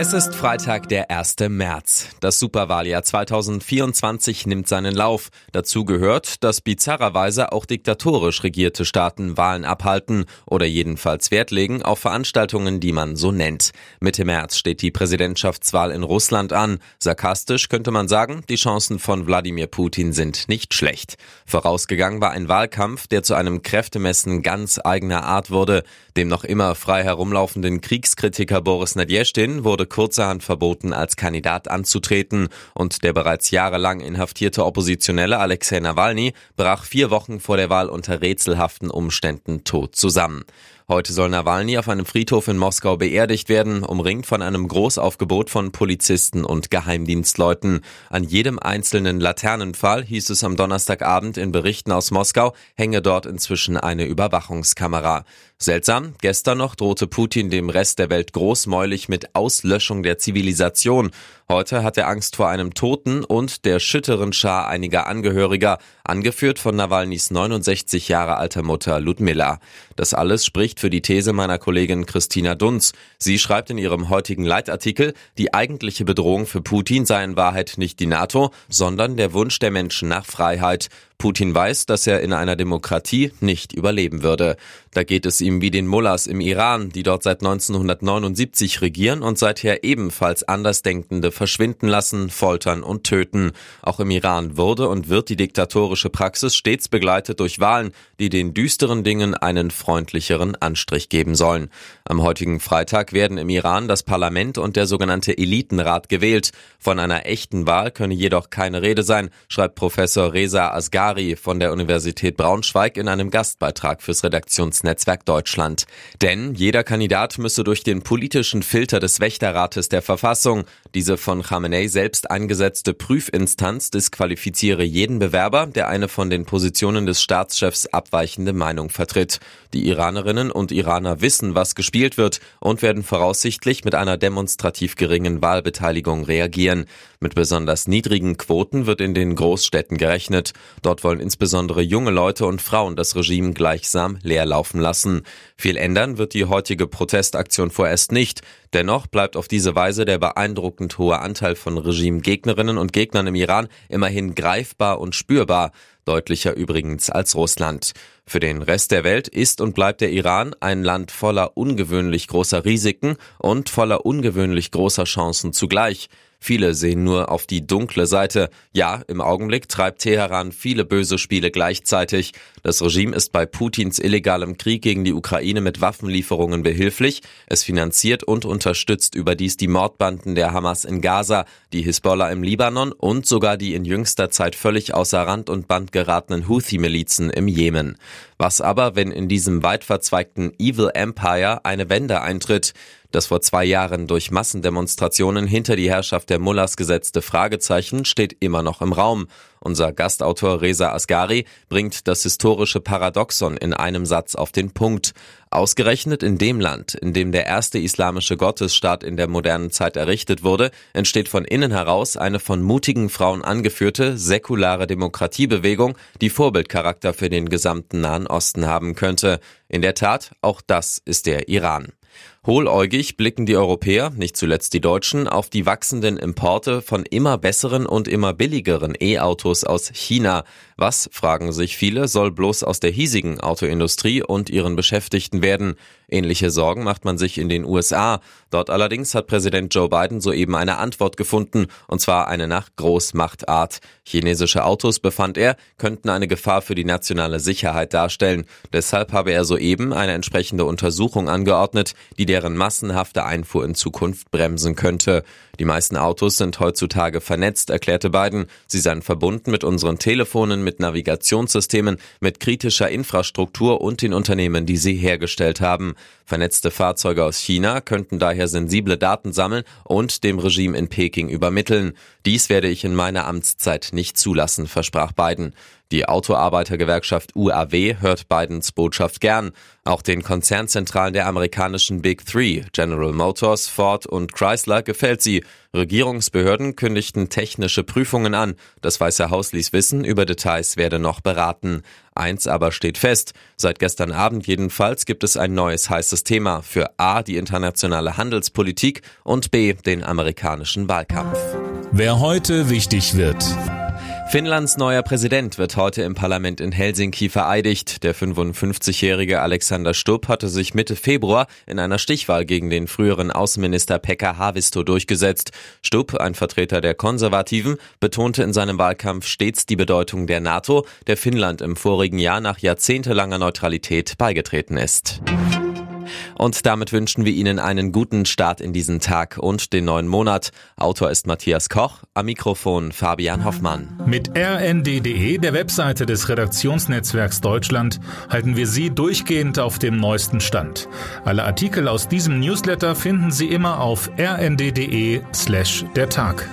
Es ist Freitag, der 1. März. Das Superwahljahr 2024 nimmt seinen Lauf. Dazu gehört, dass bizarrerweise auch diktatorisch regierte Staaten Wahlen abhalten oder jedenfalls Wert legen auf Veranstaltungen, die man so nennt. Mitte März steht die Präsidentschaftswahl in Russland an. Sarkastisch könnte man sagen, die Chancen von Wladimir Putin sind nicht schlecht. Vorausgegangen war ein Wahlkampf, der zu einem Kräftemessen ganz eigener Art wurde. Dem noch immer frei herumlaufenden Kriegskritiker Boris Nadjestin wurde kurzerhand verboten, als Kandidat anzutreten und der bereits jahrelang inhaftierte Oppositionelle Alexei Nawalny brach vier Wochen vor der Wahl unter rätselhaften Umständen tot zusammen. Heute soll Nawalny auf einem Friedhof in Moskau beerdigt werden, umringt von einem Großaufgebot von Polizisten und Geheimdienstleuten. An jedem einzelnen Laternenpfahl, hieß es am Donnerstagabend in Berichten aus Moskau, hänge dort inzwischen eine Überwachungskamera. Seltsam, gestern noch drohte Putin dem Rest der Welt großmäulig mit Auslöschung der Zivilisation. Heute hat er Angst vor einem Toten und der schütteren Schar einiger Angehöriger, angeführt von Nawalnys 69 Jahre alter Mutter Ludmilla. Das alles spricht für die These meiner Kollegin Christina Dunz. Sie schreibt in ihrem heutigen Leitartikel, die eigentliche Bedrohung für Putin sei in Wahrheit nicht die NATO, sondern der Wunsch der Menschen nach Freiheit. Putin weiß, dass er in einer Demokratie nicht überleben würde. Da geht es ihm wie den Mullahs im Iran, die dort seit 1979 regieren und seither ebenfalls Andersdenkende verschwinden lassen, foltern und töten. Auch im Iran wurde und wird die diktatorische Praxis stets begleitet durch Wahlen, die den düsteren Dingen einen freundlicheren Anstrich geben sollen. Am heutigen Freitag werden im Iran das Parlament und der sogenannte Elitenrat gewählt. Von einer echten Wahl könne jedoch keine Rede sein, schreibt Professor Reza Asghar Bari von der Universität Braunschweig in einem Gastbeitrag fürs Redaktionsnetzwerk Deutschland. Denn jeder Kandidat müsse durch den politischen Filter des Wächterrates der Verfassung, diese von Khamenei selbst eingesetzte Prüfinstanz, disqualifiziere jeden Bewerber, der eine von den Positionen des Staatschefs abweichende Meinung vertritt. Die Iranerinnen und Iraner wissen, was gespielt wird und werden voraussichtlich mit einer demonstrativ geringen Wahlbeteiligung reagieren. Mit besonders niedrigen Quoten wird in den Großstädten gerechnet. Dort Dort wollen insbesondere junge Leute und Frauen das Regime gleichsam leer laufen lassen. Viel ändern wird die heutige Protestaktion vorerst nicht. Dennoch bleibt auf diese Weise der beeindruckend hohe Anteil von Regimegegnerinnen und Gegnern im Iran immerhin greifbar und spürbar, deutlicher übrigens als Russland. Für den Rest der Welt ist und bleibt der Iran ein Land voller ungewöhnlich großer Risiken und voller ungewöhnlich großer Chancen zugleich. Viele sehen nur auf die dunkle Seite. Ja, im Augenblick treibt Teheran viele böse Spiele gleichzeitig. Das Regime ist bei Putins illegalem Krieg gegen die Ukraine mit Waffenlieferungen behilflich. Es finanziert und unterstützt überdies die Mordbanden der Hamas in Gaza, die Hisbollah im Libanon und sogar die in jüngster Zeit völlig außer Rand und Band geratenen Houthi-Milizen im Jemen. Was aber, wenn in diesem weit verzweigten Evil Empire eine Wende eintritt? Das vor zwei Jahren durch Massendemonstrationen hinter die Herrschaft der Mullahs gesetzte Fragezeichen steht immer noch im Raum. Unser Gastautor Reza Asgari bringt das historische Paradoxon in einem Satz auf den Punkt. Ausgerechnet in dem Land, in dem der erste islamische Gottesstaat in der modernen Zeit errichtet wurde, entsteht von innen heraus eine von mutigen Frauen angeführte säkulare Demokratiebewegung, die Vorbildcharakter für den gesamten Nahen Osten haben könnte. In der Tat, auch das ist der Iran. Hohläugig blicken die Europäer, nicht zuletzt die Deutschen, auf die wachsenden Importe von immer besseren und immer billigeren E-Autos aus China. Was, fragen sich viele, soll bloß aus der hiesigen Autoindustrie und ihren Beschäftigten werden? Ähnliche Sorgen macht man sich in den USA. Dort allerdings hat Präsident Joe Biden soeben eine Antwort gefunden, und zwar eine nach Großmachtart. Chinesische Autos, befand er, könnten eine Gefahr für die nationale Sicherheit darstellen. Deshalb habe er soeben eine entsprechende Untersuchung angeordnet, die deren massenhafte Einfuhr in Zukunft bremsen könnte. Die meisten Autos sind heutzutage vernetzt, erklärte Biden. Sie seien verbunden mit unseren Telefonen, mit Navigationssystemen, mit kritischer Infrastruktur und den Unternehmen, die sie hergestellt haben. Vernetzte Fahrzeuge aus China könnten daher sensible Daten sammeln und dem Regime in Peking übermitteln. Dies werde ich in meiner Amtszeit nicht zulassen, versprach Biden. Die Autoarbeitergewerkschaft UAW hört Bidens Botschaft gern. Auch den Konzernzentralen der amerikanischen Big Three, General Motors, Ford und Chrysler, gefällt sie. Regierungsbehörden kündigten technische Prüfungen an. Das Weiße Haus ließ wissen, über Details werde noch beraten. Eins aber steht fest. Seit gestern Abend jedenfalls gibt es ein neues heißes Thema für A, die internationale Handelspolitik und B, den amerikanischen Wahlkampf. Wer heute wichtig wird. Finnlands neuer Präsident wird heute im Parlament in Helsinki vereidigt. Der 55-jährige Alexander Stubb hatte sich Mitte Februar in einer Stichwahl gegen den früheren Außenminister Pekka Haavisto durchgesetzt. Stubb, ein Vertreter der Konservativen, betonte in seinem Wahlkampf stets die Bedeutung der NATO, der Finnland im vorigen Jahr nach jahrzehntelanger Neutralität beigetreten ist. Und damit wünschen wir Ihnen einen guten Start in diesen Tag und den neuen Monat. Autor ist Matthias Koch, am Mikrofon Fabian Hoffmann. Mit rnd.de, der Webseite des Redaktionsnetzwerks Deutschland, halten wir Sie durchgehend auf dem neuesten Stand. Alle Artikel aus diesem Newsletter finden Sie immer auf rnd.de slash der Tag.